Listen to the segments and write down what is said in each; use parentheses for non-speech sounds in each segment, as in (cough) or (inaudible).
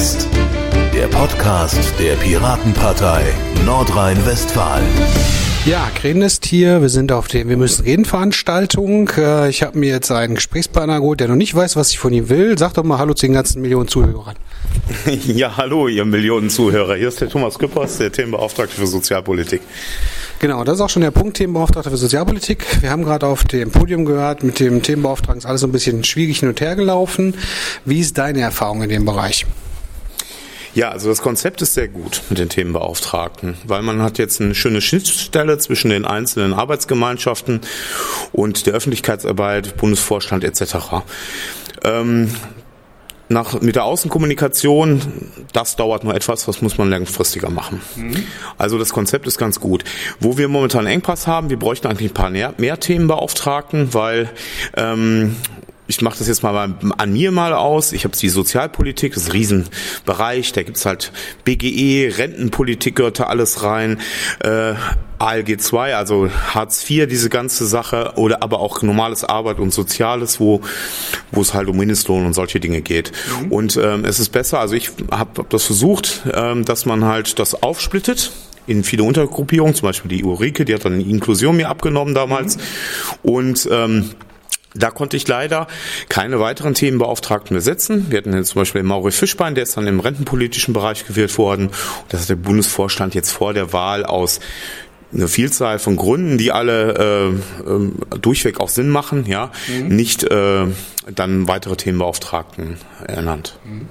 West, der Podcast der Piratenpartei Nordrhein-Westfalen. Ja, Gren ist hier. Wir sind auf dem Wir müssen reden Veranstaltung. Äh, ich habe mir jetzt einen Gesprächspartner geholt, der noch nicht weiß, was ich von ihm will. Sag doch mal Hallo zu den ganzen Millionen Zuhörern. (laughs) Ja, hallo, ihr Millionen Zuhörer. Hier ist der Thomas Küppers, der Themenbeauftragte für Sozialpolitik. Genau, das ist auch schon der Punkt, Themenbeauftragter für Sozialpolitik. Wir haben gerade auf dem Podium gehört, mit dem Themenbeauftragten ist alles so ein bisschen schwierig hin und her gelaufen. Wie ist deine Erfahrung in dem Bereich? Ja, also das Konzept ist sehr gut mit den Themenbeauftragten, weil man hat jetzt eine schöne Schnittstelle zwischen den einzelnen Arbeitsgemeinschaften und der Öffentlichkeitsarbeit, Bundesvorstand etc. Ähm, nach, mit der Außenkommunikation, das dauert nur etwas, das muss man langfristiger machen. Mhm. Also das Konzept ist ganz gut. Wo wir momentan Engpass haben, wir bräuchten eigentlich ein paar mehr, mehr Themenbeauftragten, weil ähm, ich mache das jetzt mal an mir mal aus. Ich habe die Sozialpolitik, das ist ein Riesenbereich. Da gibt's halt BGE, Rentenpolitik gehört da alles rein. Äh, ALG 2, also Hartz IV, diese ganze Sache, oder aber auch normales Arbeit und Soziales, wo, wo es halt um Mindestlohn und solche Dinge geht. Mhm. Und ähm, es ist besser, also ich habe hab das versucht, ähm, dass man halt das aufsplittet in viele Untergruppierungen, zum Beispiel die Ulrike, die hat dann Inklusion mir abgenommen damals. Mhm. Und ähm, da konnte ich leider keine weiteren Themenbeauftragten besetzen. Wir hatten jetzt zum Beispiel Mauri Fischbein, der ist dann im rentenpolitischen Bereich gewählt worden. Das hat der Bundesvorstand jetzt vor der Wahl aus eine Vielzahl von Gründen, die alle äh, äh, durchweg auch Sinn machen, ja, mhm. nicht äh, dann weitere Themenbeauftragten ernannt. Mhm.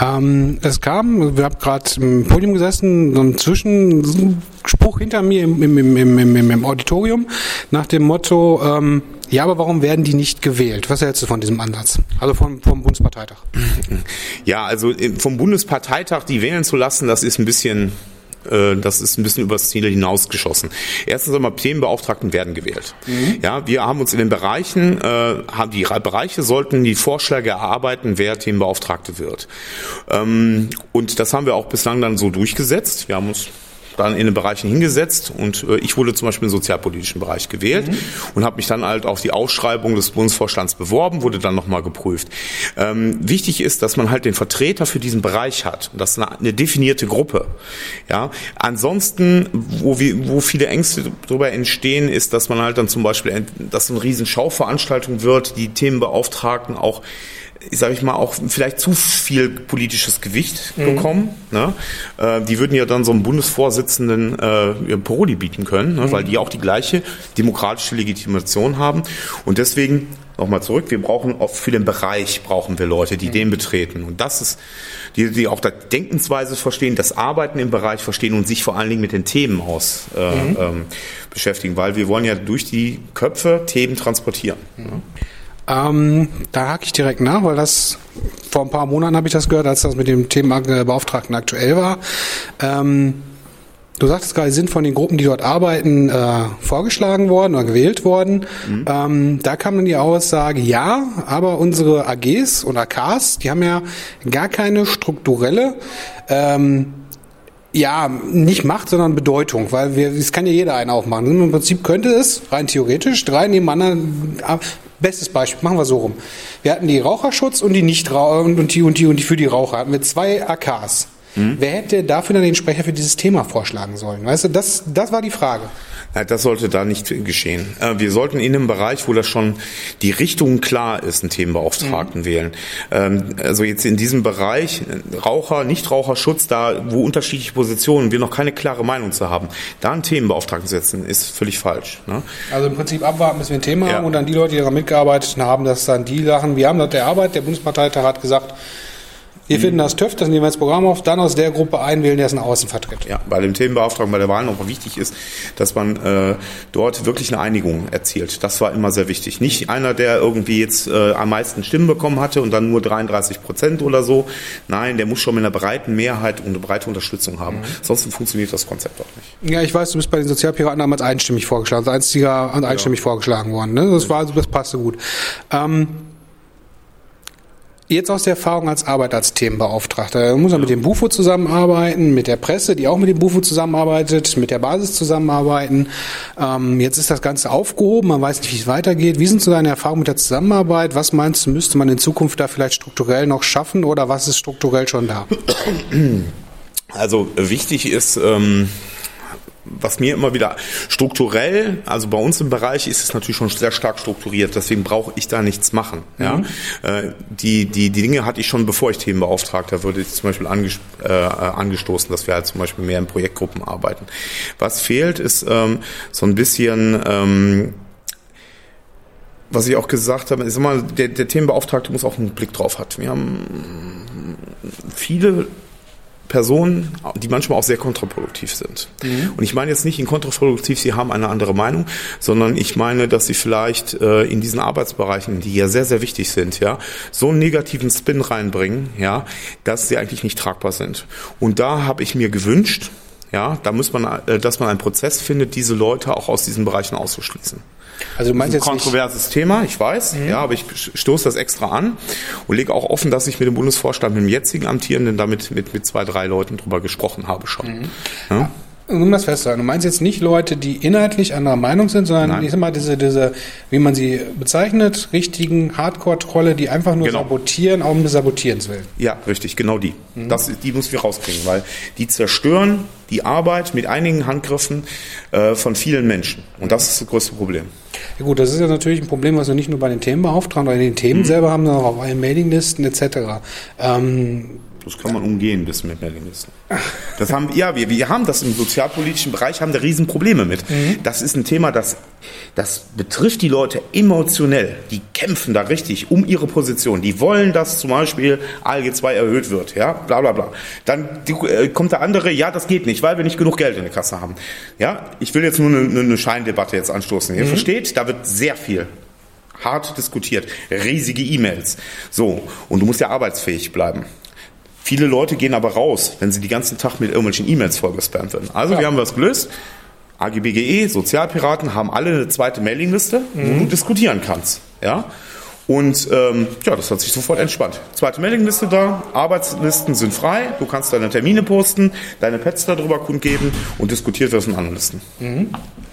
Ähm, es kam, wir haben gerade im Podium gesessen, so ein Zwischenspruch hinter mir im, im, im, im, im Auditorium nach dem Motto, ähm, ja, aber warum werden die nicht gewählt? Was hältst du von diesem Ansatz? Also vom, vom Bundesparteitag. Ja, also äh, vom Bundesparteitag die wählen zu lassen, das ist ein bisschen äh, das ist ein bisschen übers Ziel hinausgeschossen. Erstens einmal Themenbeauftragten werden gewählt. Mhm. Ja, wir haben uns in den Bereichen, äh, haben die Bereiche sollten die Vorschläge erarbeiten, wer Themenbeauftragte wird. Ähm, und das haben wir auch bislang dann so durchgesetzt. Wir haben uns dann in den Bereichen hingesetzt und äh, ich wurde zum Beispiel im sozialpolitischen Bereich gewählt mhm. und habe mich dann halt auf die Ausschreibung des Bundesvorstands beworben, wurde dann nochmal geprüft. Ähm, wichtig ist, dass man halt den Vertreter für diesen Bereich hat. Das ist eine, eine definierte Gruppe. Ja, ansonsten, wo wir, wo viele Ängste darüber entstehen, ist, dass man halt dann zum Beispiel, dass eine riesen Schauveranstaltung wird, die Themenbeauftragten auch sage ich mal, auch vielleicht zu viel politisches Gewicht mhm. bekommen. Ne? Äh, die würden ja dann so einem Bundesvorsitzenden äh, Paroli bieten können, ne? Mhm. weil die auch die gleiche demokratische Legitimation haben. Und deswegen nochmal zurück, wir brauchen auch für den Bereich brauchen wir Leute, die mhm. den betreten. Und das ist, die, die auch das Denkensweise verstehen, das Arbeiten im Bereich verstehen und sich vor allen Dingen mit den Themen aus äh, mhm. ähm, beschäftigen, weil wir wollen ja durch die Köpfe Themen transportieren. Mhm. Ähm, da hake ich direkt nach, weil das vor ein paar Monaten habe ich das gehört, als das mit dem Themenbeauftragten aktuell war. Ähm, du sagtest gerade, sind von den Gruppen, die dort arbeiten, äh, vorgeschlagen worden oder gewählt worden. Mhm. Ähm, da kam dann die Aussage, ja, aber unsere AGs und AKs, die haben ja gar keine strukturelle ähm, ja, nicht Macht, sondern Bedeutung, weil wir, es kann ja jeder einen aufmachen. Im Prinzip könnte es rein theoretisch drei nebeneinander Bestes Beispiel, machen wir so rum. Wir hatten die Raucherschutz und die nicht und die und die und die für die Raucher hatten wir zwei AKs. Mhm. Wer hätte dafür dann den Sprecher für dieses Thema vorschlagen sollen? Weißt du, das, das war die Frage. Das sollte da nicht geschehen. Äh, wir sollten in einem Bereich, wo das schon die Richtung klar ist, einen Themenbeauftragten mhm. wählen. Ähm, also jetzt in diesem Bereich Raucher, Nichtraucherschutz, da wo unterschiedliche Positionen wir noch keine klare Meinung zu haben, da einen Themenbeauftragten setzen, ist völlig falsch. Ne? Also im Prinzip abwarten, bis wir ein Thema ja. haben und dann die Leute, die daran mitgearbeitet haben, dass dann die Sachen, wir haben das der Arbeit, der Bundesparteitag hat gesagt, wir finden das TÜV, das nehmen wir ins Programm auf, dann aus der Gruppe einwählen, der es nach außen vertritt. Ja, bei dem Themenbeauftragten bei der Wahl noch wichtig ist, dass man äh, dort wirklich eine Einigung erzielt. Das war immer sehr wichtig. Nicht einer, der irgendwie jetzt äh, am meisten Stimmen bekommen hatte und dann nur 33 Prozent oder so. Nein, der muss schon mit einer breiten Mehrheit und eine breite Unterstützung haben. Mhm. Sonst funktioniert das Konzept auch nicht. Ja, ich weiß, du bist bei den Sozialpiraten damals einstimmig vorgeschlagen, als einziger und einstimmig ja. vorgeschlagen worden. Ne? Das war, das passte gut. Ähm, Jetzt aus der Erfahrung als Arbeit als Themenbeauftragter. Da muss man mit dem Bufo zusammenarbeiten, mit der Presse, die auch mit dem Bufo zusammenarbeitet, mit der Basis zusammenarbeiten. Ähm, jetzt ist das Ganze aufgehoben, man weiß nicht, wie es weitergeht. Wie sind so deine Erfahrungen mit der Zusammenarbeit? Was meinst du, müsste man in Zukunft da vielleicht strukturell noch schaffen oder was ist strukturell schon da? Also wichtig ist, ähm, was mir immer wieder strukturell, also bei uns im Bereich ist es natürlich schon sehr stark strukturiert, deswegen brauche ich da nichts machen. Ja? Mhm. Äh, die, die, die Dinge hatte ich schon, bevor ich Themenbeauftragter wurde, ich zum Beispiel anges äh, angestoßen, dass wir halt zum Beispiel mehr in Projektgruppen arbeiten. Was fehlt, ist ähm, so ein bisschen ähm, was ich auch gesagt habe, ist immer, der, der Themenbeauftragte muss auch einen Blick drauf haben. Wir haben viele Personen, die manchmal auch sehr kontraproduktiv sind. Mhm. Und ich meine jetzt nicht in kontraproduktiv, sie haben eine andere Meinung, sondern ich meine, dass sie vielleicht äh, in diesen Arbeitsbereichen, die ja sehr, sehr wichtig sind, ja, so einen negativen Spin reinbringen, ja, dass sie eigentlich nicht tragbar sind. Und da habe ich mir gewünscht, ja, da muss man, äh, dass man einen Prozess findet, diese Leute auch aus diesen Bereichen auszuschließen. Also du meinst jetzt ein kontroverses nicht Thema, ich weiß, mhm. ja, aber ich stoße das extra an und lege auch offen, dass ich mit dem Bundesvorstand, mit dem jetzigen Amtierenden, damit mit, mit zwei, drei Leuten drüber gesprochen habe schon. Mhm. Ja? Um das festzuhalten, du meinst jetzt nicht Leute, die inhaltlich anderer Meinung sind, sondern Nein. ich sag mal, diese, diese, wie man sie bezeichnet, richtigen Hardcore-Trolle, die einfach nur genau. sabotieren, auch um des Sabotierens willen. Ja, richtig, genau die. Mhm. Das, die müssen wir rauskriegen, weil die zerstören die Arbeit mit einigen Handgriffen äh, von vielen Menschen. Und das ist das größte Problem. Ja gut, das ist ja natürlich ein Problem, was wir nicht nur bei den Themenbeauftragten oder den Themen mhm. selber haben, sondern auch auf allen Mailinglisten etc. Ähm, das kann man umgehen, das mit Mailinglisten. Das haben, ja, wir, wir haben das im sozialpolitischen Bereich, haben da Riesenprobleme mit. Mhm. Das ist ein Thema, das, das betrifft die Leute emotionell. Die kämpfen da richtig um ihre Position. Die wollen, dass zum Beispiel ALG 2 erhöht wird, ja, bla, bla, bla. Dann die, äh, kommt der andere, ja, das geht nicht, weil wir nicht genug Geld in der Kasse haben. Ja, ich will jetzt nur eine, eine Scheindebatte jetzt anstoßen. Ihr mhm. versteht, da wird sehr viel hart diskutiert, riesige E-Mails. So, und du musst ja arbeitsfähig bleiben. Viele Leute gehen aber raus, wenn sie den ganzen Tag mit irgendwelchen E-Mails vollgespammt werden. Also ja. wir haben was gelöst. AGBGE, Sozialpiraten haben alle eine zweite Mailingliste, mhm. wo du diskutieren kannst. Ja? Und ähm, ja, das hat sich sofort entspannt. Zweite Mailingliste da, Arbeitslisten sind frei, du kannst deine Termine posten, deine Pets darüber kundgeben und diskutiert wird in anderen Listen. Mhm.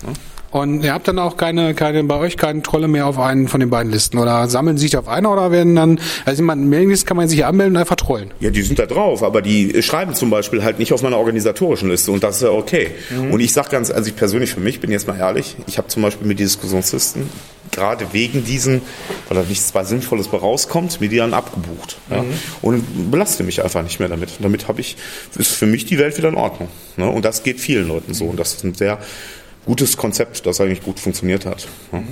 Ja? Und ihr habt dann auch keine, keine, bei euch keine Trolle mehr auf einen von den beiden Listen oder sammeln sich auf einer oder werden dann, also in Mailinglist kann man sich anmelden und einfach trollen. Ja, die sind da drauf, aber die schreiben zum Beispiel halt nicht auf meiner organisatorischen Liste und das ist ja okay. Mhm. Und ich sag ganz, also ich persönlich für mich bin jetzt mal ehrlich, ich habe zum Beispiel mit Diskussionslisten gerade wegen diesen, weil da nichts was Sinnvolles bei rauskommt, mir die dann abgebucht. Ja? Mhm. Und belaste mich einfach nicht mehr damit. Und damit habe ich, ist für mich die Welt wieder in Ordnung. Ne? Und das geht vielen Leuten so. Und das ist ein sehr gutes Konzept, das eigentlich gut funktioniert hat. Ja.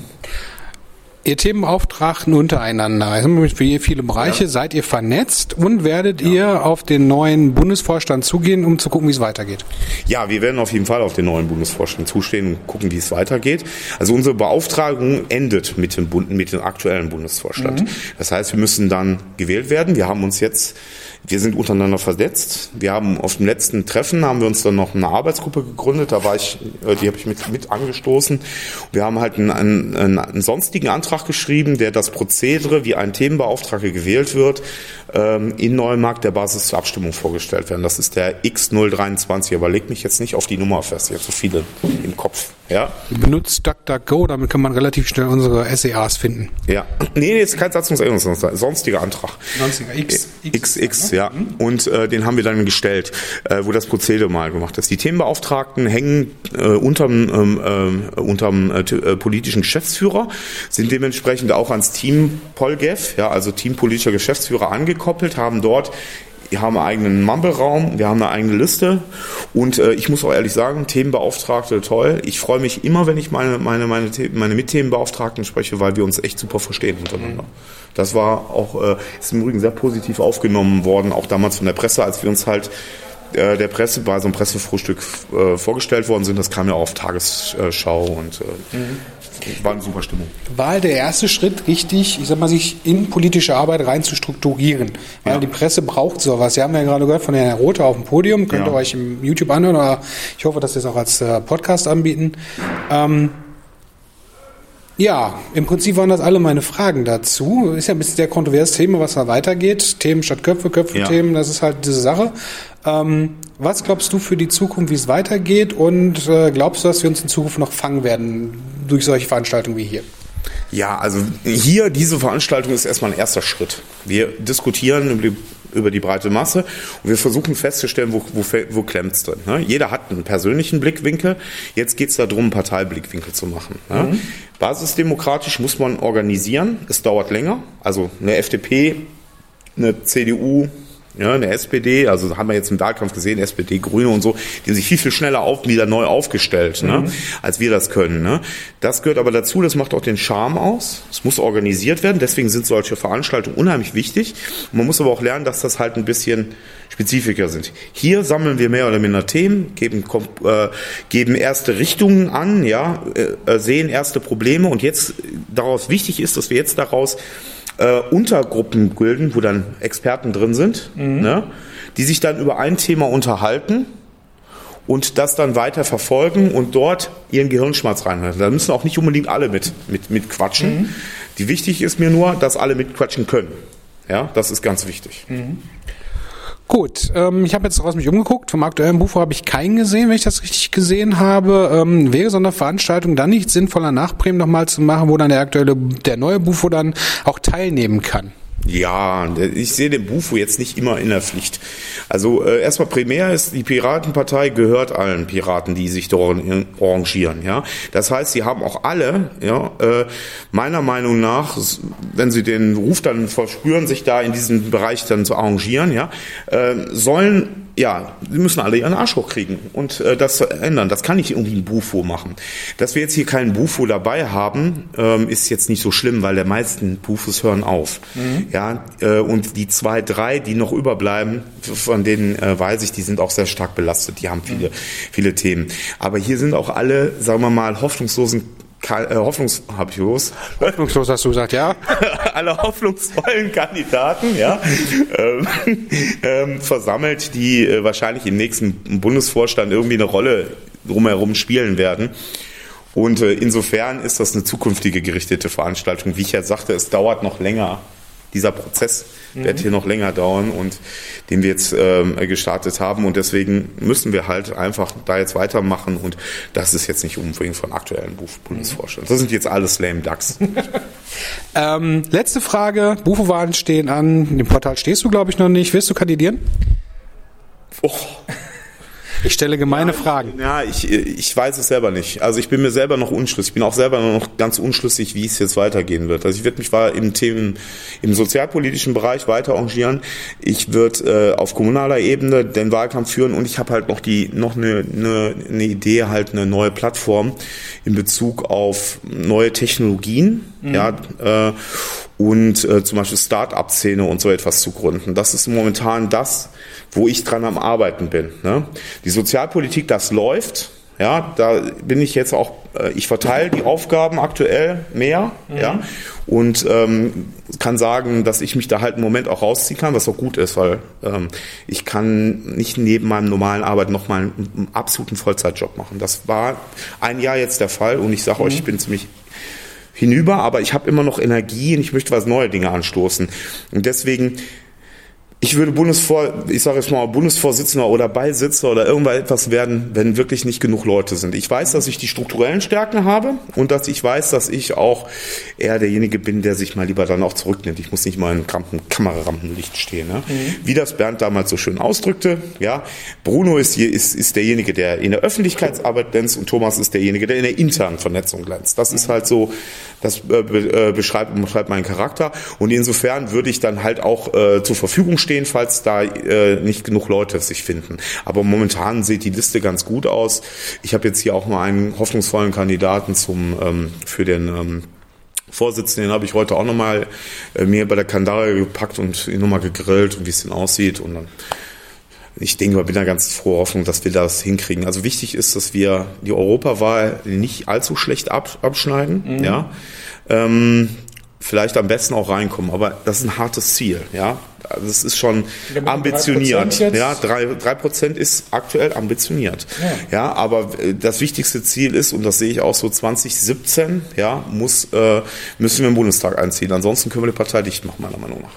Ihr Themenbeauftragten untereinander, für viele Bereiche, ja. seid ihr vernetzt und werdet ja. ihr auf den neuen Bundesvorstand zugehen, um zu gucken, wie es weitergeht? Ja, wir werden auf jeden Fall auf den neuen Bundesvorstand zustehen und gucken, wie es weitergeht. Also unsere Beauftragung endet mit dem, mit dem aktuellen Bundesvorstand. Mhm. Das heißt, wir müssen dann gewählt werden. Wir haben uns jetzt wir sind untereinander versetzt. Wir haben auf dem letzten Treffen haben wir uns dann noch eine Arbeitsgruppe gegründet. Da war ich, äh, die habe ich mit, mit angestoßen. Wir haben halt einen, einen, einen sonstigen Antrag geschrieben, der das Prozedere, wie ein Themenbeauftragter gewählt wird, ähm, in Neumarkt der Basis zur Abstimmung vorgestellt werden. Das ist der X023, aber leg mich jetzt nicht auf die Nummer fest, ich habe so viele im Kopf. Ja. Benutzt DuckDuckGo, damit kann man relativ schnell unsere SEAs finden. Ja. Nee, jetzt kein Satzungsänderungsantrag, sonstiger Antrag. Sonstiger X. X, X, ja. Und äh, den haben wir dann gestellt, äh, wo das Prozedere mal gemacht ist. Die Themenbeauftragten hängen äh, unterm, ähm, äh, unterm äh, äh, politischen Geschäftsführer, sind dementsprechend auch ans Team Polgev, ja, also Team politischer Geschäftsführer angekommen gekoppelt, haben dort wir haben einen eigenen Mumble-Raum, wir haben eine eigene Liste und äh, ich muss auch ehrlich sagen, Themenbeauftragte, toll. Ich freue mich immer, wenn ich meine, meine, meine, meine Mitthemenbeauftragten spreche, weil wir uns echt super verstehen untereinander. Das war auch, äh, ist im Übrigen sehr positiv aufgenommen worden, auch damals von der Presse, als wir uns halt äh, der Presse bei so einem Pressefrühstück äh, vorgestellt worden sind. Das kam ja auch auf Tagesschau und äh, mhm war eine super Stimmung. War halt der erste Schritt richtig, ich sag mal, sich in politische Arbeit rein zu strukturieren. Weil ja. die Presse braucht sowas. Sie haben ja gerade gehört von Herrn Rote auf dem Podium, könnt ja. ihr euch im YouTube anhören oder ich hoffe, dass wir es auch als äh, Podcast anbieten. Ähm, Ja, im Prinzip waren das alle meine Fragen dazu. Ist ja ein bisschen sehr kontroverses Thema, was da weitergeht. Themen statt Köpfe, Köpfe ja. Themen, das ist halt diese Sache. Ähm, was glaubst du für die Zukunft, wie es weitergeht? Und äh, glaubst du, dass wir uns in Zukunft noch fangen werden durch solche Veranstaltungen wie hier? Ja, also hier diese Veranstaltung ist erstmal ein erster Schritt. Wir diskutieren über die, über die breite Masse und wir versuchen festzustellen, wo, wo, wo klemmt es drin. Ne? Jeder hat einen persönlichen Blickwinkel. Jetzt geht es darum, einen Parteiblickwinkel zu machen. Ne? Mhm. Basisdemokratisch muss man organisieren. Es dauert länger. Also eine FDP, eine CDU, ja, eine SPD, also haben wir jetzt im Wahlkampf gesehen, SPD, Grüne und so, die haben sich viel, viel schneller auf, wieder neu aufgestellt, ne, mhm. ne, als wir das können. Ne. Das gehört aber dazu, das macht auch den Charme aus. Es muss organisiert werden, deswegen sind solche Veranstaltungen unheimlich wichtig. Man muss aber auch lernen, dass das halt ein bisschen spezifischer sind. Hier sammeln wir mehr oder minder Themen, geben, äh, geben erste Richtungen an, ja, äh, sehen erste Probleme und jetzt daraus wichtig ist, dass wir jetzt daraus äh, Untergruppen bilden, wo dann Experten drin sind, mhm. ne, die sich dann über ein Thema unterhalten und das dann weiter verfolgen und dort ihren Gehirnschmerz reinhalten. Da müssen auch nicht unbedingt alle mit, mit, mit quatschen. Mhm. Die wichtig ist mir nur, dass alle mitquatschen können. Ja, das ist ganz wichtig. Mhm. Gut, ähm, ich habe jetzt raus mich umgeguckt. Vom aktuellen Bufo habe ich keinen gesehen, wenn ich das richtig gesehen habe. Ähm, wäre so eine Veranstaltung dann nicht sinnvoller, nach Bremen nochmal zu machen, wo dann der aktuelle, der neue Bufo dann auch teilnehmen kann? Ja, ich sehe den Bufo jetzt nicht immer in der Pflicht. Also äh, erstmal primär ist die Piratenpartei gehört allen Piraten, die sich dort arrangieren. Ja, das heißt, sie haben auch alle, ja, äh, meiner Meinung nach, wenn sie den Ruf dann verspüren, sich da in diesem Bereich dann zu arrangieren, ja, äh, sollen ja, sie müssen alle ihren Arsch hochkriegen und äh, das ändern. Das kann nicht irgendwie ein Bufo machen. Dass wir jetzt hier keinen Bufo dabei haben, ähm, ist jetzt nicht so schlimm, weil der meisten Bufos hören auf. Mhm. Ja, äh, und die zwei, drei, die noch überbleiben, von denen äh, weiß ich, die sind auch sehr stark belastet. Die haben viele, mhm. viele Themen. Aber hier sind auch alle, sagen wir mal, hoffnungslosen äh, hoffnungs hab ich los. (laughs) Hoffnungslos hast du gesagt, ja. (laughs) Alle hoffnungsvollen Kandidaten, ja, ähm, (laughs) ähm, versammelt, die äh, wahrscheinlich im nächsten Bundesvorstand irgendwie eine Rolle drumherum spielen werden. Und äh, insofern ist das eine zukünftige gerichtete Veranstaltung. Wie ich ja sagte, es dauert noch länger, dieser Prozess mhm. wird hier noch länger dauern und den wir jetzt ähm, gestartet haben. Und deswegen müssen wir halt einfach da jetzt weitermachen. Und das ist jetzt nicht unbedingt von aktuellen Bundesvorstand. Das sind jetzt alles lame Ducks. (laughs) ähm, letzte Frage. Bufo-Wahlen stehen an. Im Portal stehst du, glaube ich, noch nicht. Willst du kandidieren? Oh. Ich stelle gemeine ja, Fragen. Ja, ich, ich weiß es selber nicht. Also ich bin mir selber noch unschlüssig. Ich bin auch selber noch ganz unschlüssig, wie es jetzt weitergehen wird. Also ich werde mich war im Themen, im sozialpolitischen Bereich weiter engagieren. Ich würde äh, auf kommunaler Ebene den Wahlkampf führen und ich habe halt noch die noch eine, eine, eine Idee, halt eine neue Plattform in Bezug auf neue Technologien. Mhm. Ja, äh, und äh, zum Beispiel Start-up-Szene und so etwas zu gründen. Das ist momentan das, wo ich dran am Arbeiten bin. Ne? Die Sozialpolitik, das läuft. Ja, da bin ich jetzt auch, äh, ich verteile die Aufgaben aktuell mehr, mhm. ja, und ähm, kann sagen, dass ich mich da halt im Moment auch rausziehen kann, was auch gut ist, weil ähm, ich kann nicht neben meinem normalen Arbeit nochmal einen, einen absoluten Vollzeitjob machen. Das war ein Jahr jetzt der Fall und ich sage mhm. euch, ich bin ziemlich hinüber, aber ich habe immer noch Energie und ich möchte was neue Dinge anstoßen. Und deswegen ich würde Bundesvor, ich sage jetzt mal Bundesvorsitzender oder Beisitzer oder irgendwas werden, wenn wirklich nicht genug Leute sind. Ich weiß, dass ich die strukturellen Stärken habe und dass ich weiß, dass ich auch eher derjenige bin, der sich mal lieber dann auch zurücknimmt. Ich muss nicht mal in Kamerarampenlicht stehen. Ne? Mhm. Wie das Bernd damals so schön ausdrückte, ja, Bruno ist, hier, ist, ist derjenige, der in der Öffentlichkeitsarbeit glänzt und Thomas ist derjenige, der in der internen Vernetzung glänzt. Das ist halt so, das äh, äh beschreibt, beschreibt meinen Charakter und insofern würde ich dann halt auch äh, zur Verfügung stehen stehen, falls da äh, nicht genug Leute sich finden. Aber momentan sieht die Liste ganz gut aus. Ich habe jetzt hier auch mal einen hoffnungsvollen Kandidaten zum ähm, für den ähm, Vorsitzenden, den habe ich heute auch nochmal äh, mir bei der Kandare gepackt und ihn nochmal gegrillt und wie es denn aussieht. Und dann, ich denke, ich bin da ganz froh Hoffnung, dass wir das hinkriegen. Also wichtig ist, dass wir die Europawahl nicht allzu schlecht ab, abschneiden. Mhm. Ja. Ähm, vielleicht am besten auch reinkommen. Aber das ist ein hartes Ziel, ja. Also es ist schon ambitioniert. Ja, drei, drei Prozent ist aktuell ambitioniert. Ja. ja, aber äh, das wichtigste Ziel ist, und das sehe ich auch so 2017, ja, muss, äh, müssen wir im Bundestag einziehen. Ansonsten können wir die Partei dicht machen, meiner Meinung nach.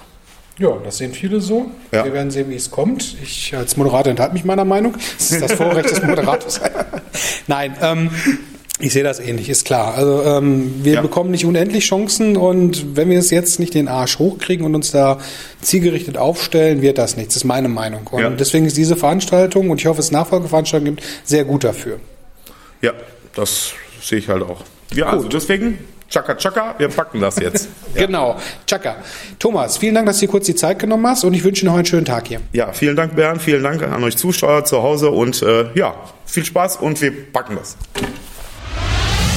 Ja, das sehen viele so. Ja. Wir werden sehen, wie es kommt. Ich als Moderator enthalte mich meiner Meinung. Das ist das Vorrecht des Moderators. (laughs) Nein, ähm, ich sehe das ähnlich, ist klar. Also ähm, wir ja. bekommen nicht unendlich Chancen und wenn wir es jetzt nicht den Arsch hochkriegen und uns da zielgerichtet aufstellen, wird das nichts. Das ist meine Meinung. Und ja. deswegen ist diese Veranstaltung, und ich hoffe, es Nachfolgeveranstaltungen gibt, sehr gut dafür. Ja, das sehe ich halt auch. Ja, also deswegen Chaka Chaka, wir packen das jetzt. (laughs) ja. Genau, Chaka. Thomas, vielen Dank, dass du dir kurz die Zeit genommen hast und ich wünsche dir noch einen schönen Tag hier. Ja, vielen Dank, Bernd, vielen Dank an euch Zuschauer zu Hause und äh, ja, viel Spaß und wir packen das.